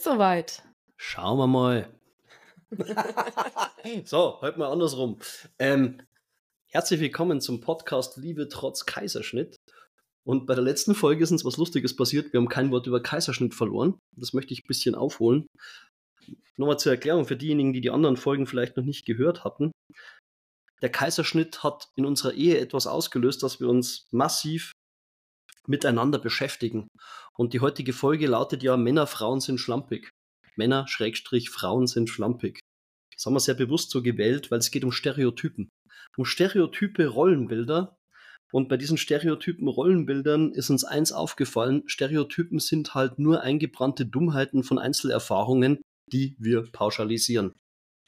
ist soweit. Schauen wir mal. so, heute mal andersrum. Ähm, herzlich willkommen zum Podcast Liebe trotz Kaiserschnitt. Und bei der letzten Folge ist uns was Lustiges passiert. Wir haben kein Wort über Kaiserschnitt verloren. Das möchte ich ein bisschen aufholen. Nochmal zur Erklärung für diejenigen, die die anderen Folgen vielleicht noch nicht gehört hatten. Der Kaiserschnitt hat in unserer Ehe etwas ausgelöst, dass wir uns massiv miteinander beschäftigen. Und die heutige Folge lautet ja, Männer, Frauen sind schlampig. Männer, Schrägstrich, Frauen sind schlampig. Das haben wir sehr bewusst so gewählt, weil es geht um Stereotypen. Um stereotype Rollenbilder. Und bei diesen stereotypen Rollenbildern ist uns eins aufgefallen, Stereotypen sind halt nur eingebrannte Dummheiten von Einzelerfahrungen, die wir pauschalisieren.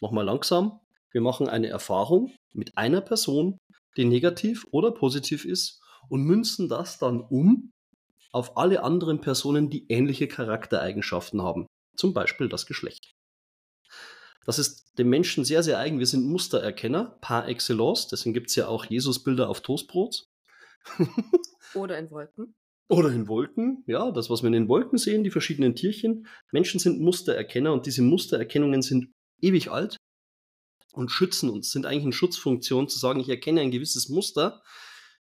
Nochmal langsam. Wir machen eine Erfahrung mit einer Person, die negativ oder positiv ist und münzen das dann um auf alle anderen Personen, die ähnliche Charaktereigenschaften haben. Zum Beispiel das Geschlecht. Das ist dem Menschen sehr, sehr eigen. Wir sind Mustererkenner par excellence. Deswegen gibt es ja auch Jesusbilder auf Toastbrot. Oder in Wolken. Oder in Wolken, ja, das, was wir in den Wolken sehen, die verschiedenen Tierchen. Menschen sind Mustererkenner und diese Mustererkennungen sind ewig alt und schützen uns, sind eigentlich eine Schutzfunktion zu sagen, ich erkenne ein gewisses Muster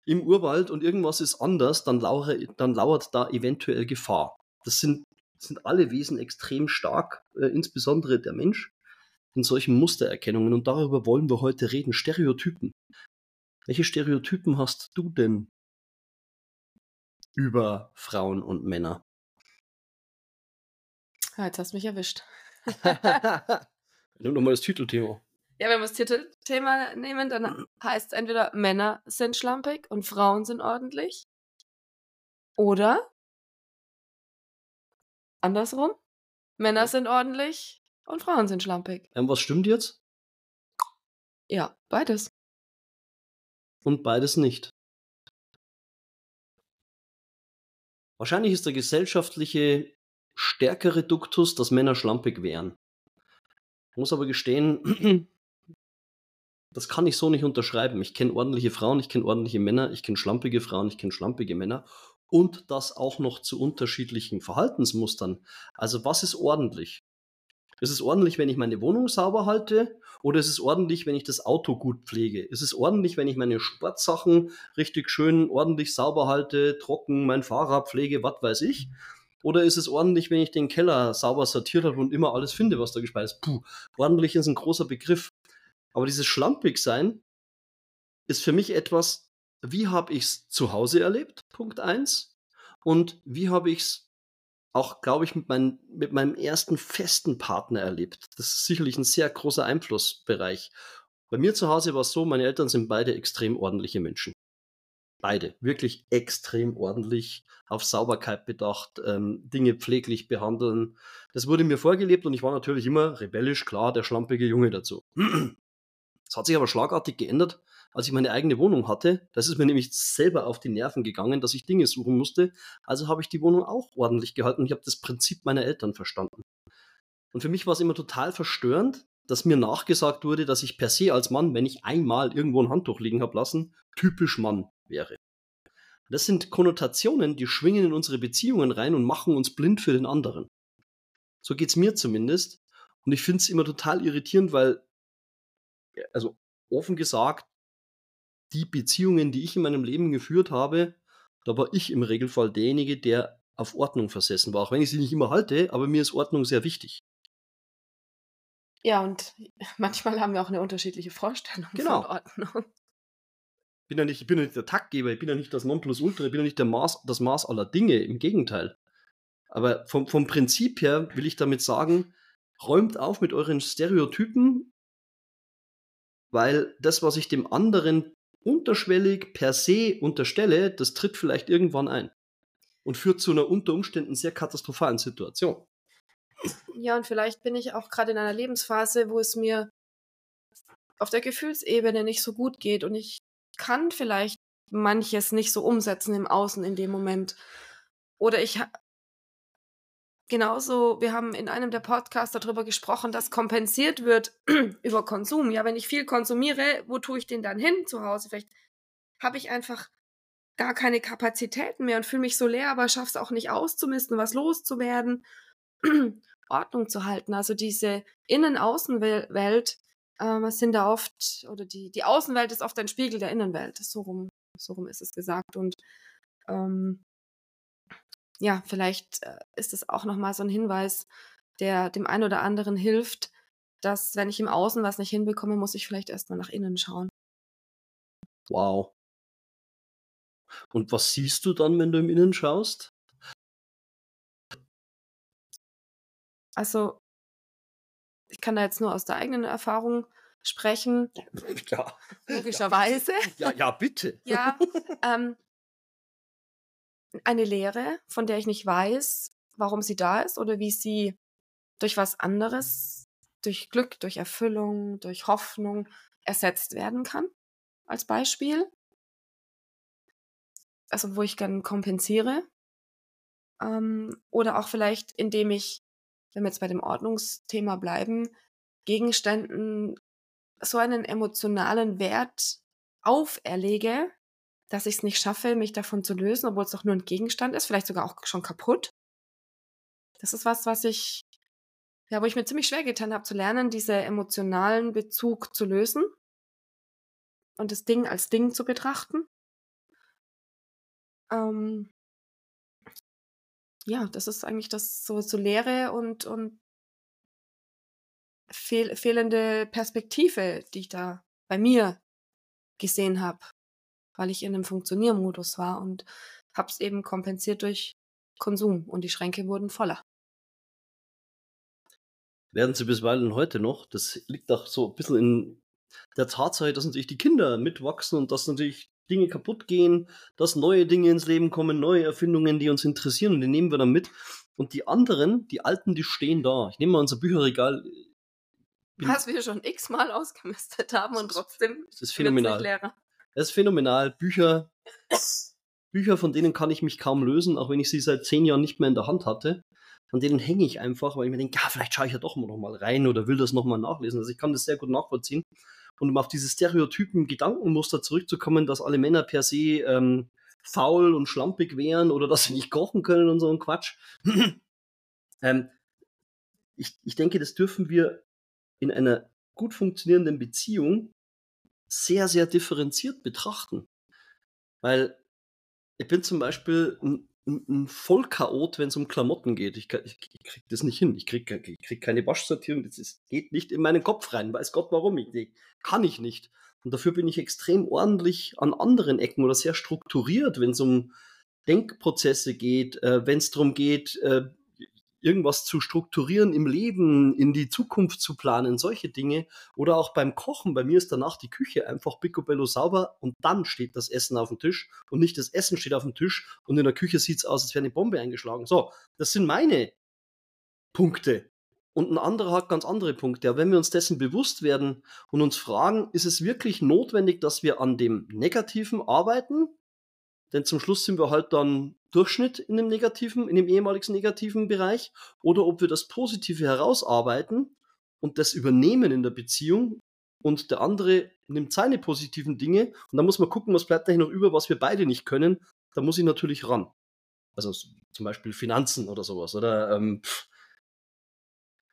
im Urwald und irgendwas ist anders, dann, lauere, dann lauert da eventuell Gefahr. Das sind, sind alle Wesen extrem stark, äh, insbesondere der Mensch, in solchen Mustererkennungen. Und darüber wollen wir heute reden. Stereotypen. Welche Stereotypen hast du denn über Frauen und Männer? Ja, jetzt hast du mich erwischt. Nimm doch mal das Titelthema. Ja, wenn wir das Titelthema nehmen, dann heißt es entweder Männer sind schlampig und Frauen sind ordentlich. Oder andersrum. Männer sind ordentlich und Frauen sind schlampig. Ähm, was stimmt jetzt? Ja, beides. Und beides nicht. Wahrscheinlich ist der gesellschaftliche stärkere Duktus, dass Männer schlampig wären. Ich muss aber gestehen, das kann ich so nicht unterschreiben. Ich kenne ordentliche Frauen, ich kenne ordentliche Männer, ich kenne schlampige Frauen, ich kenne schlampige Männer und das auch noch zu unterschiedlichen Verhaltensmustern. Also was ist ordentlich? Ist es ordentlich, wenn ich meine Wohnung sauber halte? Oder ist es ordentlich, wenn ich das Auto gut pflege? Ist es ordentlich, wenn ich meine Sportsachen richtig schön ordentlich sauber halte, trocken, mein Fahrrad pflege, was weiß ich? Oder ist es ordentlich, wenn ich den Keller sauber sortiert habe und immer alles finde, was da gespeist ist? Puh, ordentlich ist ein großer Begriff. Aber dieses Schlampig-Sein ist für mich etwas, wie habe ich es zu Hause erlebt? Punkt 1. Und wie habe ich es auch, glaube ich, mit, mein, mit meinem ersten festen Partner erlebt. Das ist sicherlich ein sehr großer Einflussbereich. Bei mir zu Hause war es so, meine Eltern sind beide extrem ordentliche Menschen. Beide, wirklich extrem ordentlich, auf Sauberkeit bedacht, ähm, Dinge pfleglich behandeln. Das wurde mir vorgelebt und ich war natürlich immer rebellisch, klar, der schlampige Junge dazu. Das hat sich aber schlagartig geändert, als ich meine eigene Wohnung hatte. Das ist mir nämlich selber auf die Nerven gegangen, dass ich Dinge suchen musste. Also habe ich die Wohnung auch ordentlich gehalten und ich habe das Prinzip meiner Eltern verstanden. Und für mich war es immer total verstörend, dass mir nachgesagt wurde, dass ich per se als Mann, wenn ich einmal irgendwo ein Handtuch liegen habe lassen, typisch Mann wäre. Das sind Konnotationen, die schwingen in unsere Beziehungen rein und machen uns blind für den anderen. So geht es mir zumindest. Und ich finde es immer total irritierend, weil, also offen gesagt, die Beziehungen, die ich in meinem Leben geführt habe, da war ich im Regelfall derjenige, der auf Ordnung versessen war. Auch wenn ich sie nicht immer halte, aber mir ist Ordnung sehr wichtig. Ja, und manchmal haben wir auch eine unterschiedliche Vorstellung genau. von Ordnung. Bin ja nicht, ich bin ja nicht der Taktgeber, ich bin ja nicht das Nonplusultra, ich bin ja nicht der Maß, das Maß aller Dinge, im Gegenteil. Aber vom, vom Prinzip her will ich damit sagen, räumt auf mit euren Stereotypen, weil das, was ich dem anderen unterschwellig per se unterstelle, das tritt vielleicht irgendwann ein und führt zu einer unter Umständen sehr katastrophalen Situation. Ja, und vielleicht bin ich auch gerade in einer Lebensphase, wo es mir auf der Gefühlsebene nicht so gut geht und ich kann vielleicht manches nicht so umsetzen im Außen in dem Moment. Oder ich genauso, wir haben in einem der Podcasts darüber gesprochen, dass kompensiert wird über Konsum. Ja, wenn ich viel konsumiere, wo tue ich den dann hin zu Hause? Vielleicht habe ich einfach gar keine Kapazitäten mehr und fühle mich so leer, aber schaffe es auch nicht auszumisten, was loszuwerden. Ordnung zu halten. Also diese Innen-Außenwelt ähm, sind da oft, oder die, die Außenwelt ist oft ein Spiegel der Innenwelt. So rum, so rum ist es gesagt. Und ähm, ja, vielleicht äh, ist es auch nochmal so ein Hinweis, der dem einen oder anderen hilft, dass wenn ich im Außen was nicht hinbekomme, muss ich vielleicht erstmal nach innen schauen. Wow. Und was siehst du dann, wenn du im Innen schaust? Also, ich kann da jetzt nur aus der eigenen Erfahrung sprechen. Ja. Logischerweise. Ja, ja, bitte. ja. Ähm, eine Lehre, von der ich nicht weiß, warum sie da ist oder wie sie durch was anderes, durch Glück, durch Erfüllung, durch Hoffnung ersetzt werden kann. Als Beispiel. Also wo ich dann kompensiere. Ähm, oder auch vielleicht, indem ich, wenn wir jetzt bei dem Ordnungsthema bleiben, Gegenständen so einen emotionalen Wert auferlege, dass ich es nicht schaffe, mich davon zu lösen, obwohl es doch nur ein Gegenstand ist, vielleicht sogar auch schon kaputt. Das ist was, was ich, ja, wo ich mir ziemlich schwer getan habe zu lernen, diese emotionalen Bezug zu lösen und das Ding als Ding zu betrachten. Ähm, ja, das ist eigentlich das so, so Leere und, und fehl, fehlende Perspektive, die ich da bei mir gesehen habe weil ich in einem Funktioniermodus war und habe es eben kompensiert durch Konsum und die Schränke wurden voller. Werden sie bisweilen heute noch? Das liegt auch so ein bisschen in der Tatsache, dass natürlich die Kinder mitwachsen und dass natürlich Dinge kaputt gehen, dass neue Dinge ins Leben kommen, neue Erfindungen, die uns interessieren und die nehmen wir dann mit. Und die anderen, die alten, die stehen da. Ich nehme mal unser Bücherregal. Was wir schon x-mal ausgemistet haben und trotzdem das ist phänomenal. leerer. Das ist phänomenal. Bücher, Bücher, von denen kann ich mich kaum lösen, auch wenn ich sie seit zehn Jahren nicht mehr in der Hand hatte. Von denen hänge ich einfach, weil ich mir denke, ja, vielleicht schaue ich ja doch mal noch mal rein oder will das noch mal nachlesen. Also ich kann das sehr gut nachvollziehen. Und um auf diese stereotypen Gedankenmuster zurückzukommen, dass alle Männer per se ähm, faul und schlampig wären oder dass sie nicht kochen können und so ein Quatsch. ähm, ich, ich denke, das dürfen wir in einer gut funktionierenden Beziehung sehr, sehr differenziert betrachten. Weil ich bin zum Beispiel ein, ein Vollchaot, wenn es um Klamotten geht. Ich, ich, ich krieg das nicht hin. Ich krieg, ich krieg keine Waschsortierung. Das ist, geht nicht in meinen Kopf rein. Weiß Gott warum. Ich, kann ich nicht. Und dafür bin ich extrem ordentlich an anderen Ecken oder sehr strukturiert, wenn es um Denkprozesse geht, äh, wenn es darum geht, äh, irgendwas zu strukturieren im Leben, in die Zukunft zu planen, solche Dinge. Oder auch beim Kochen. Bei mir ist danach die Küche einfach picobello sauber und dann steht das Essen auf dem Tisch und nicht das Essen steht auf dem Tisch und in der Küche sieht es aus, als wäre eine Bombe eingeschlagen. So, das sind meine Punkte. Und ein anderer hat ganz andere Punkte. Aber wenn wir uns dessen bewusst werden und uns fragen, ist es wirklich notwendig, dass wir an dem Negativen arbeiten? Denn zum Schluss sind wir halt dann Durchschnitt in dem negativen, in dem ehemaligen negativen Bereich oder ob wir das Positive herausarbeiten und das übernehmen in der Beziehung und der andere nimmt seine positiven Dinge und dann muss man gucken, was bleibt eigentlich noch über, was wir beide nicht können. Da muss ich natürlich ran. Also zum Beispiel Finanzen oder sowas oder ähm,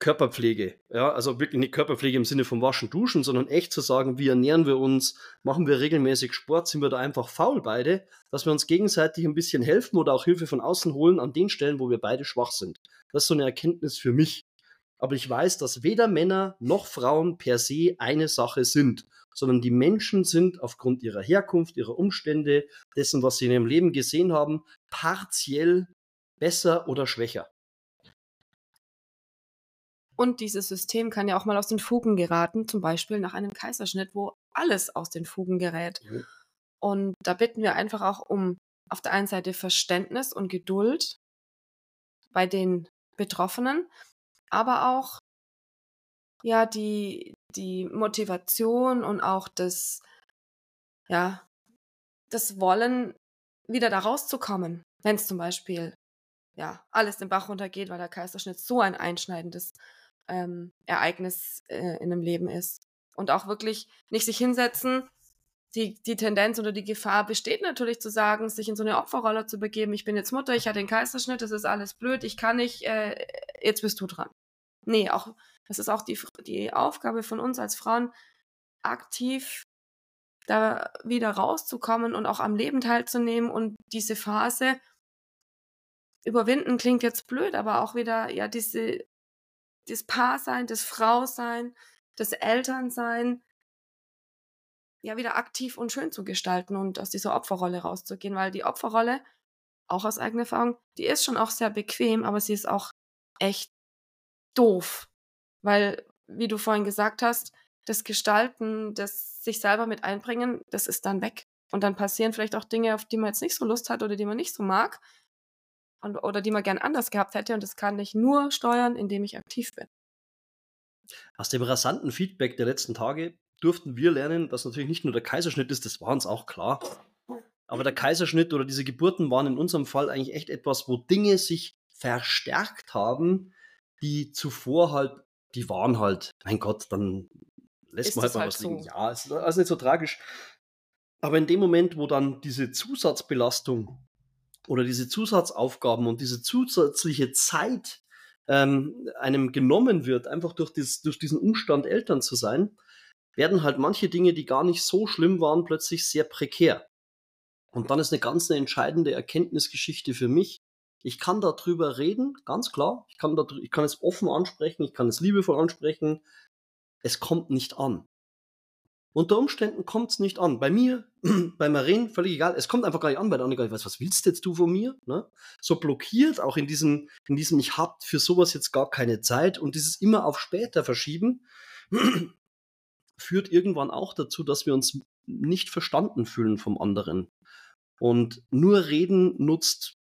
Körperpflege. Ja, also wirklich nicht Körperpflege im Sinne von Waschen, Duschen, sondern echt zu sagen, wie ernähren wir uns, machen wir regelmäßig Sport, sind wir da einfach faul beide, dass wir uns gegenseitig ein bisschen helfen oder auch Hilfe von außen holen an den Stellen, wo wir beide schwach sind. Das ist so eine Erkenntnis für mich. Aber ich weiß, dass weder Männer noch Frauen per se eine Sache sind, sondern die Menschen sind aufgrund ihrer Herkunft, ihrer Umstände, dessen, was sie in ihrem Leben gesehen haben, partiell besser oder schwächer. Und dieses System kann ja auch mal aus den Fugen geraten, zum Beispiel nach einem Kaiserschnitt, wo alles aus den Fugen gerät. Mhm. Und da bitten wir einfach auch um auf der einen Seite Verständnis und Geduld bei den Betroffenen, aber auch ja die, die Motivation und auch das, ja, das Wollen, wieder da rauszukommen, wenn es zum Beispiel ja alles den Bach runtergeht, weil der Kaiserschnitt so ein einschneidendes ähm, Ereignis äh, in einem Leben ist. Und auch wirklich nicht sich hinsetzen. Die, die Tendenz oder die Gefahr besteht natürlich zu sagen, sich in so eine Opferrolle zu begeben. Ich bin jetzt Mutter, ich hatte den Kaiserschnitt, das ist alles blöd, ich kann nicht, äh, jetzt bist du dran. Nee, auch, das ist auch die, die Aufgabe von uns als Frauen, aktiv da wieder rauszukommen und auch am Leben teilzunehmen und diese Phase überwinden klingt jetzt blöd, aber auch wieder ja diese das Paarsein, das Frausein, das Elternsein ja wieder aktiv und schön zu gestalten und aus dieser Opferrolle rauszugehen, weil die Opferrolle auch aus eigener Erfahrung, die ist schon auch sehr bequem, aber sie ist auch echt doof, weil wie du vorhin gesagt hast, das Gestalten, das sich selber mit einbringen, das ist dann weg. Und dann passieren vielleicht auch Dinge, auf die man jetzt nicht so Lust hat oder die man nicht so mag und, oder die man gern anders gehabt hätte. Und das kann ich nur steuern, indem ich aktiv bin. Aus dem rasanten Feedback der letzten Tage durften wir lernen, dass natürlich nicht nur der Kaiserschnitt ist, das war uns auch klar. Aber der Kaiserschnitt oder diese Geburten waren in unserem Fall eigentlich echt etwas, wo Dinge sich verstärkt haben, die zuvor halt, die waren halt, mein Gott, dann lässt ist man halt mal halt was so. liegen. Ja, ist also nicht so tragisch. Aber in dem Moment, wo dann diese Zusatzbelastung oder diese Zusatzaufgaben und diese zusätzliche Zeit ähm, einem genommen wird, einfach durch, dieses, durch diesen Umstand Eltern zu sein, werden halt manche Dinge, die gar nicht so schlimm waren, plötzlich sehr prekär. Und dann ist eine ganz eine entscheidende Erkenntnisgeschichte für mich. Ich kann darüber reden, ganz klar. Ich kann, darüber, ich kann es offen ansprechen, ich kann es liebevoll ansprechen. Es kommt nicht an. Unter Umständen kommt es nicht an. Bei mir, bei Maren, völlig egal. Es kommt einfach gar nicht an, weil der andere weiß, was willst jetzt du von mir? Ne? So blockiert, auch in diesem, in diesem, ich hab für sowas jetzt gar keine Zeit und dieses immer auf später verschieben, führt irgendwann auch dazu, dass wir uns nicht verstanden fühlen vom anderen. Und nur reden nutzt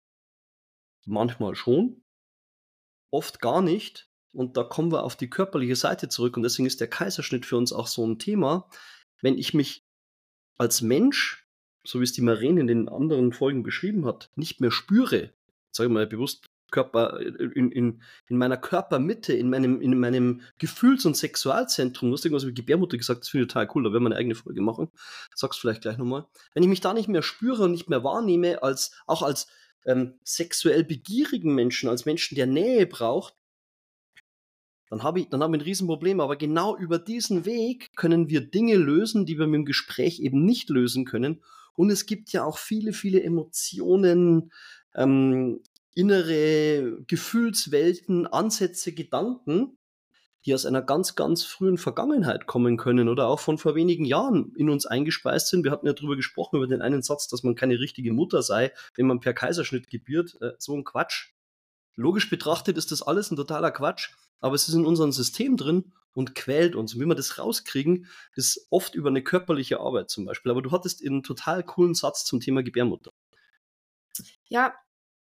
manchmal schon, oft gar nicht. Und da kommen wir auf die körperliche Seite zurück. Und deswegen ist der Kaiserschnitt für uns auch so ein Thema, wenn ich mich als Mensch, so wie es die Marine in den anderen Folgen beschrieben hat, nicht mehr spüre, sage ich mal bewusst Körper, in, in, in meiner Körpermitte, in meinem, in meinem Gefühls- und Sexualzentrum, du hast irgendwas wie Gebärmutter gesagt, das finde ich total cool, da werden wir eine eigene Folge machen. Sag's vielleicht gleich nochmal. Wenn ich mich da nicht mehr spüre und nicht mehr wahrnehme, als, auch als ähm, sexuell begierigen Menschen, als Menschen, der Nähe braucht, dann habe ich, dann haben wir ein Riesenproblem. Aber genau über diesen Weg können wir Dinge lösen, die wir mit dem Gespräch eben nicht lösen können. Und es gibt ja auch viele, viele Emotionen, ähm, innere Gefühlswelten, Ansätze, Gedanken, die aus einer ganz, ganz frühen Vergangenheit kommen können oder auch von vor wenigen Jahren in uns eingespeist sind. Wir hatten ja darüber gesprochen, über den einen Satz, dass man keine richtige Mutter sei, wenn man per Kaiserschnitt gebiert. Äh, so ein Quatsch. Logisch betrachtet ist das alles ein totaler Quatsch aber es ist in unserem System drin und quält uns. Und wie wir das rauskriegen, ist oft über eine körperliche Arbeit zum Beispiel. Aber du hattest einen total coolen Satz zum Thema Gebärmutter. Ja,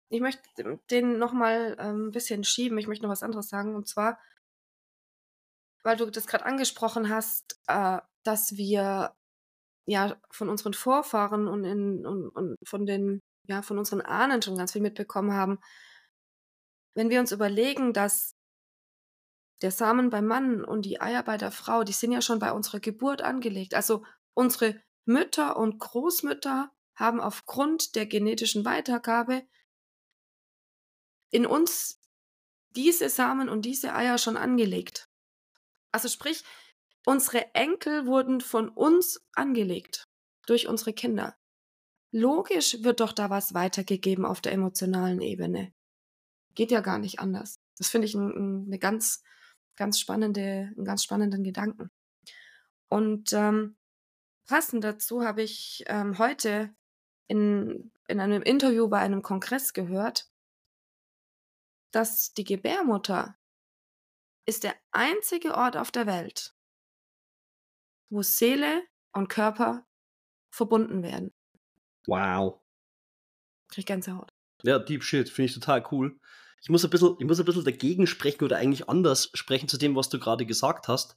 ich möchte den nochmal ähm, ein bisschen schieben. Ich möchte noch was anderes sagen. Und zwar, weil du das gerade angesprochen hast, äh, dass wir ja von unseren Vorfahren und, in, und, und von den ja von unseren Ahnen schon ganz viel mitbekommen haben. Wenn wir uns überlegen, dass der Samen beim Mann und die Eier bei der Frau, die sind ja schon bei unserer Geburt angelegt. Also unsere Mütter und Großmütter haben aufgrund der genetischen Weitergabe in uns diese Samen und diese Eier schon angelegt. Also sprich, unsere Enkel wurden von uns angelegt durch unsere Kinder. Logisch wird doch da was weitergegeben auf der emotionalen Ebene. Geht ja gar nicht anders. Das finde ich ein, eine ganz ganz spannende, einen ganz spannenden Gedanken. Und ähm, passend dazu habe ich ähm, heute in, in einem Interview bei einem Kongress gehört, dass die Gebärmutter ist der einzige Ort auf der Welt, wo Seele und Körper verbunden werden. Wow. Krieg Gänsehaut. Ja, Deep Shit, finde ich total cool. Ich muss, ein bisschen, ich muss ein bisschen dagegen sprechen oder eigentlich anders sprechen zu dem, was du gerade gesagt hast.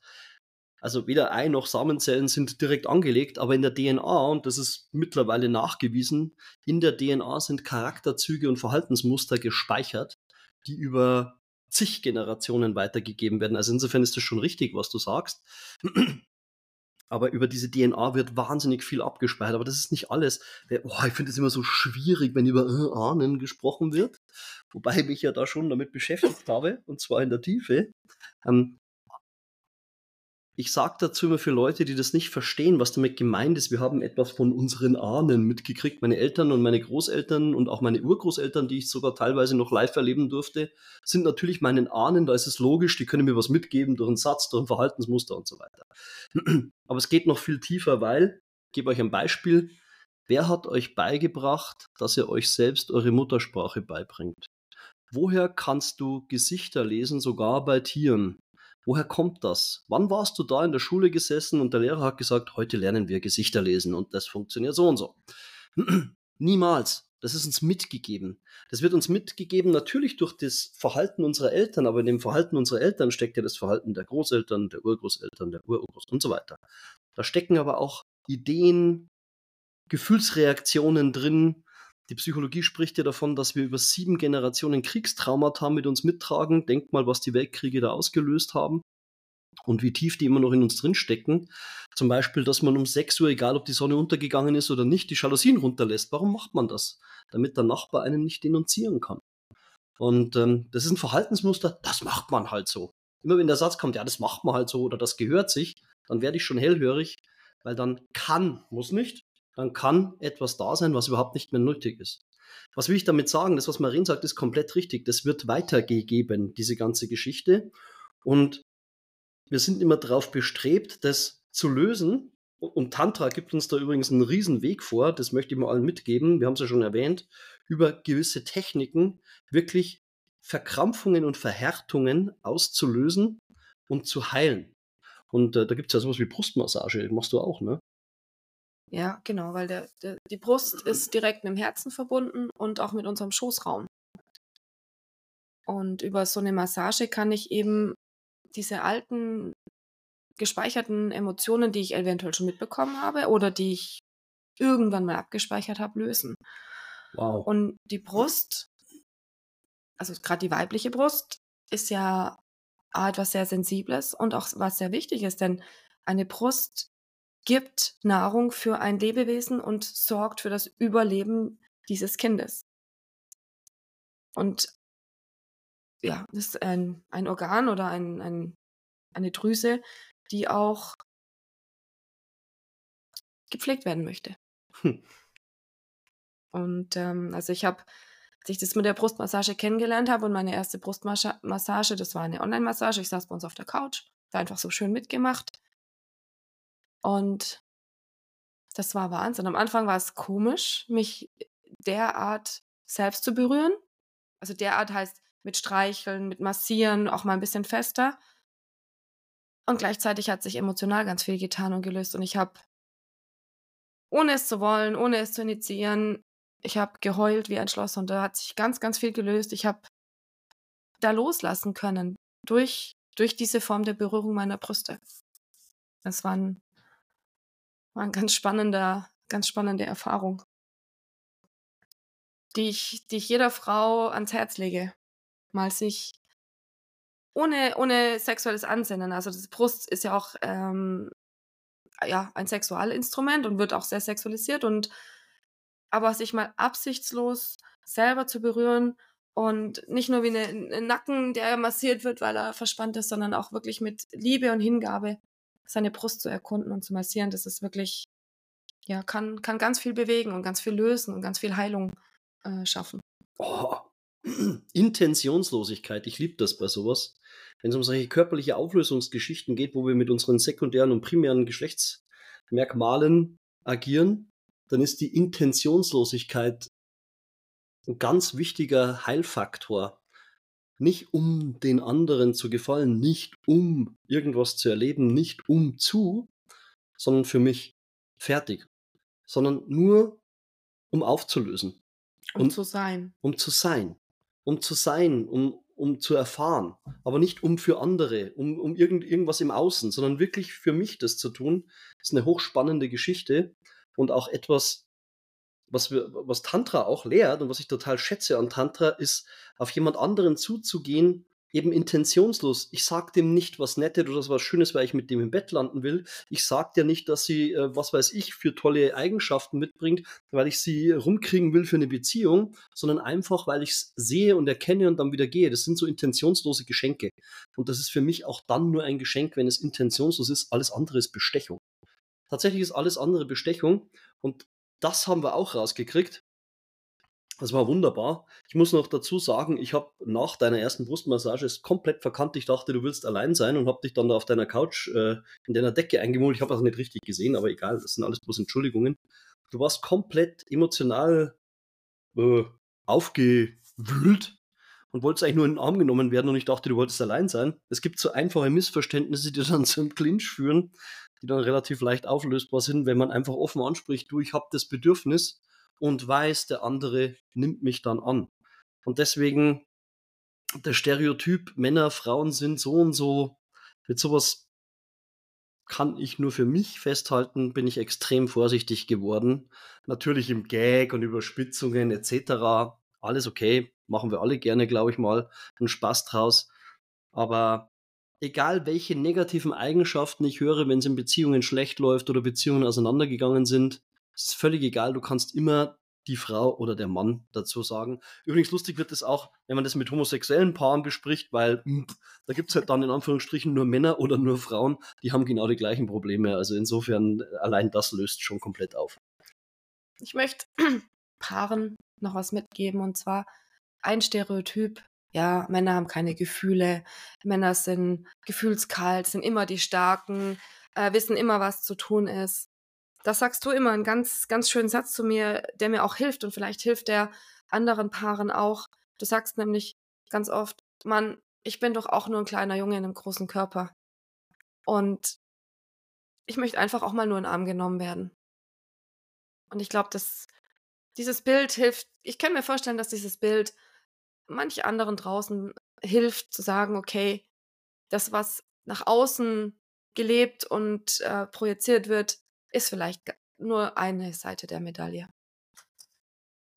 Also weder Ei noch Samenzellen sind direkt angelegt, aber in der DNA, und das ist mittlerweile nachgewiesen, in der DNA sind Charakterzüge und Verhaltensmuster gespeichert, die über zig Generationen weitergegeben werden. Also insofern ist das schon richtig, was du sagst. Aber über diese DNA wird wahnsinnig viel abgespeichert. Aber das ist nicht alles. Boah, ich finde es immer so schwierig, wenn über äh, Ahnen gesprochen wird. Wobei ich mich ja da schon damit beschäftigt habe, und zwar in der Tiefe. Ähm, ich sage dazu immer für Leute, die das nicht verstehen, was damit gemeint ist, wir haben etwas von unseren Ahnen mitgekriegt. Meine Eltern und meine Großeltern und auch meine Urgroßeltern, die ich sogar teilweise noch live erleben durfte, sind natürlich meinen Ahnen, da ist es logisch, die können mir was mitgeben durch einen Satz, durch ein Verhaltensmuster und so weiter. Aber es geht noch viel tiefer, weil, ich gebe euch ein Beispiel, wer hat euch beigebracht, dass ihr euch selbst eure Muttersprache beibringt? Woher kannst du Gesichter lesen, sogar bei Tieren? Woher kommt das? Wann warst du da in der Schule gesessen und der Lehrer hat gesagt, heute lernen wir Gesichter lesen und das funktioniert so und so? Niemals. Das ist uns mitgegeben. Das wird uns mitgegeben natürlich durch das Verhalten unserer Eltern, aber in dem Verhalten unserer Eltern steckt ja das Verhalten der Großeltern, der Urgroßeltern, der Ururgroß und so weiter. Da stecken aber auch Ideen, Gefühlsreaktionen drin, die Psychologie spricht ja davon, dass wir über sieben Generationen Kriegstraumata mit uns mittragen. Denkt mal, was die Weltkriege da ausgelöst haben und wie tief die immer noch in uns drinstecken. Zum Beispiel, dass man um 6 Uhr, egal ob die Sonne untergegangen ist oder nicht, die Jalousien runterlässt. Warum macht man das? Damit der Nachbar einen nicht denunzieren kann. Und ähm, das ist ein Verhaltensmuster, das macht man halt so. Immer wenn der Satz kommt, ja, das macht man halt so oder das gehört sich, dann werde ich schon hellhörig, weil dann kann, muss nicht, dann kann etwas da sein, was überhaupt nicht mehr nötig ist. Was will ich damit sagen? Das, was Marin sagt, ist komplett richtig. Das wird weitergegeben, diese ganze Geschichte. Und wir sind immer darauf bestrebt, das zu lösen. Und Tantra gibt uns da übrigens einen riesen Weg vor, das möchte ich mal allen mitgeben, wir haben es ja schon erwähnt, über gewisse Techniken wirklich Verkrampfungen und Verhärtungen auszulösen und zu heilen. Und äh, da gibt es ja sowas wie Brustmassage, machst du auch, ne? Ja, genau, weil der, der, die Brust ist direkt mit dem Herzen verbunden und auch mit unserem Schoßraum. Und über so eine Massage kann ich eben diese alten gespeicherten Emotionen, die ich eventuell schon mitbekommen habe oder die ich irgendwann mal abgespeichert habe, lösen. Wow. Und die Brust, also gerade die weibliche Brust, ist ja etwas sehr Sensibles und auch was sehr wichtig ist, denn eine Brust gibt Nahrung für ein Lebewesen und sorgt für das Überleben dieses Kindes. Und ja, das ist ein, ein Organ oder ein, ein, eine Drüse, die auch gepflegt werden möchte. Hm. Und ähm, also ich habe, als ich das mit der Brustmassage kennengelernt habe und meine erste Brustmassage, das war eine Online-Massage, ich saß bei uns auf der Couch, war einfach so schön mitgemacht. Und das war Wahnsinn. Am Anfang war es komisch, mich derart selbst zu berühren. Also derart heißt mit Streicheln, mit Massieren, auch mal ein bisschen fester. Und gleichzeitig hat sich emotional ganz viel getan und gelöst. Und ich habe, ohne es zu wollen, ohne es zu initiieren, ich habe geheult wie ein Schloss und da hat sich ganz, ganz viel gelöst. Ich habe da loslassen können durch, durch diese Form der Berührung meiner Brüste. Es war ein war ein ganz spannender, ganz spannende Erfahrung, die ich, die ich jeder Frau ans Herz lege, mal sich ohne, ohne sexuelles Ansinnen, also das Brust ist ja auch ähm, ja, ein Sexualinstrument und wird auch sehr sexualisiert und aber sich mal absichtslos selber zu berühren und nicht nur wie ein Nacken, der massiert wird, weil er verspannt ist, sondern auch wirklich mit Liebe und Hingabe seine Brust zu erkunden und zu massieren, das ist wirklich, ja, kann, kann ganz viel bewegen und ganz viel lösen und ganz viel Heilung äh, schaffen. Oh, Intentionslosigkeit, ich liebe das bei sowas. Wenn es um solche körperliche Auflösungsgeschichten geht, wo wir mit unseren sekundären und primären Geschlechtsmerkmalen agieren, dann ist die Intentionslosigkeit ein ganz wichtiger Heilfaktor nicht um den anderen zu gefallen, nicht um irgendwas zu erleben, nicht um zu, sondern für mich fertig, sondern nur um aufzulösen. Um und, zu sein. Um zu sein. Um zu sein, um, um zu erfahren. Aber nicht um für andere, um, um irgend, irgendwas im Außen, sondern wirklich für mich das zu tun. Ist eine hochspannende Geschichte und auch etwas, was, wir, was Tantra auch lehrt und was ich total schätze an Tantra, ist, auf jemand anderen zuzugehen eben intentionslos. Ich sag dem nicht was Nettes oder was Schönes, weil ich mit dem im Bett landen will. Ich sag dir nicht, dass sie, äh, was weiß ich, für tolle Eigenschaften mitbringt, weil ich sie rumkriegen will für eine Beziehung, sondern einfach, weil ich es sehe und erkenne und dann wieder gehe. Das sind so intentionslose Geschenke. Und das ist für mich auch dann nur ein Geschenk, wenn es intentionslos ist. Alles andere ist Bestechung. Tatsächlich ist alles andere Bestechung und das haben wir auch rausgekriegt. Das war wunderbar. Ich muss noch dazu sagen, ich habe nach deiner ersten Brustmassage es komplett verkannt. Ich dachte, du willst allein sein und habe dich dann da auf deiner Couch äh, in deiner Decke eingemult. Ich habe das nicht richtig gesehen, aber egal, das sind alles bloß Entschuldigungen. Du warst komplett emotional äh, aufgewühlt und wolltest eigentlich nur in den Arm genommen werden und ich dachte, du wolltest allein sein. Es gibt so einfache Missverständnisse, die dann zum Clinch führen, die dann relativ leicht auflösbar sind, wenn man einfach offen anspricht, du, ich habe das Bedürfnis und weiß, der andere nimmt mich dann an. Und deswegen der Stereotyp, Männer, Frauen sind so und so, mit sowas kann ich nur für mich festhalten, bin ich extrem vorsichtig geworden. Natürlich im Gag und Überspitzungen etc. Alles okay, machen wir alle gerne, glaube ich mal, einen Spaß draus. Aber egal welche negativen Eigenschaften ich höre, wenn es in Beziehungen schlecht läuft oder Beziehungen auseinandergegangen sind, ist völlig egal, du kannst immer die Frau oder der Mann dazu sagen. Übrigens lustig wird es auch, wenn man das mit homosexuellen Paaren bespricht, weil mh, da gibt es halt dann in Anführungsstrichen nur Männer oder nur Frauen, die haben genau die gleichen Probleme. Also insofern, allein das löst schon komplett auf. Ich möchte Paaren noch was mitgeben und zwar ein Stereotyp. Ja, Männer haben keine Gefühle, Männer sind gefühlskalt, sind immer die Starken, äh, wissen immer, was zu tun ist das sagst du immer, einen ganz, ganz schönen Satz zu mir, der mir auch hilft und vielleicht hilft der anderen Paaren auch. Du sagst nämlich ganz oft, Mann, ich bin doch auch nur ein kleiner Junge in einem großen Körper. Und ich möchte einfach auch mal nur in den Arm genommen werden. Und ich glaube, dass dieses Bild hilft, ich kann mir vorstellen, dass dieses Bild manch anderen draußen hilft zu sagen, okay, das, was nach außen gelebt und äh, projiziert wird, ist vielleicht nur eine Seite der Medaille.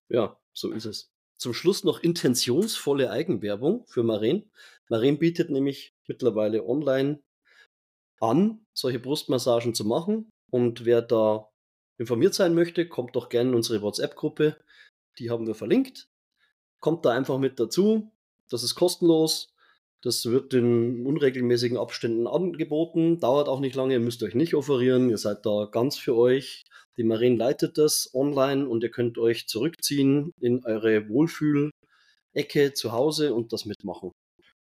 Ja, so ist es. Zum Schluss noch intentionsvolle Eigenwerbung für Maren. Maren bietet nämlich mittlerweile online an, solche Brustmassagen zu machen. Und wer da informiert sein möchte, kommt doch gerne in unsere WhatsApp-Gruppe. Die haben wir verlinkt. Kommt da einfach mit dazu. Das ist kostenlos. Das wird in unregelmäßigen Abständen angeboten, dauert auch nicht lange, ihr müsst euch nicht offerieren, ihr seid da ganz für euch. Die Marine leitet das online und ihr könnt euch zurückziehen in eure Wohlfühlecke zu Hause und das mitmachen.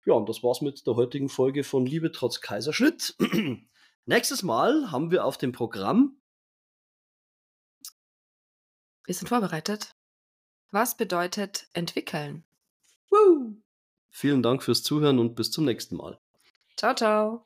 Ja, und das war's mit der heutigen Folge von Liebe trotz Kaiserschnitt. Nächstes Mal haben wir auf dem Programm. Wir sind vorbereitet. Was bedeutet entwickeln? Woo! Vielen Dank fürs Zuhören und bis zum nächsten Mal. Ciao, ciao.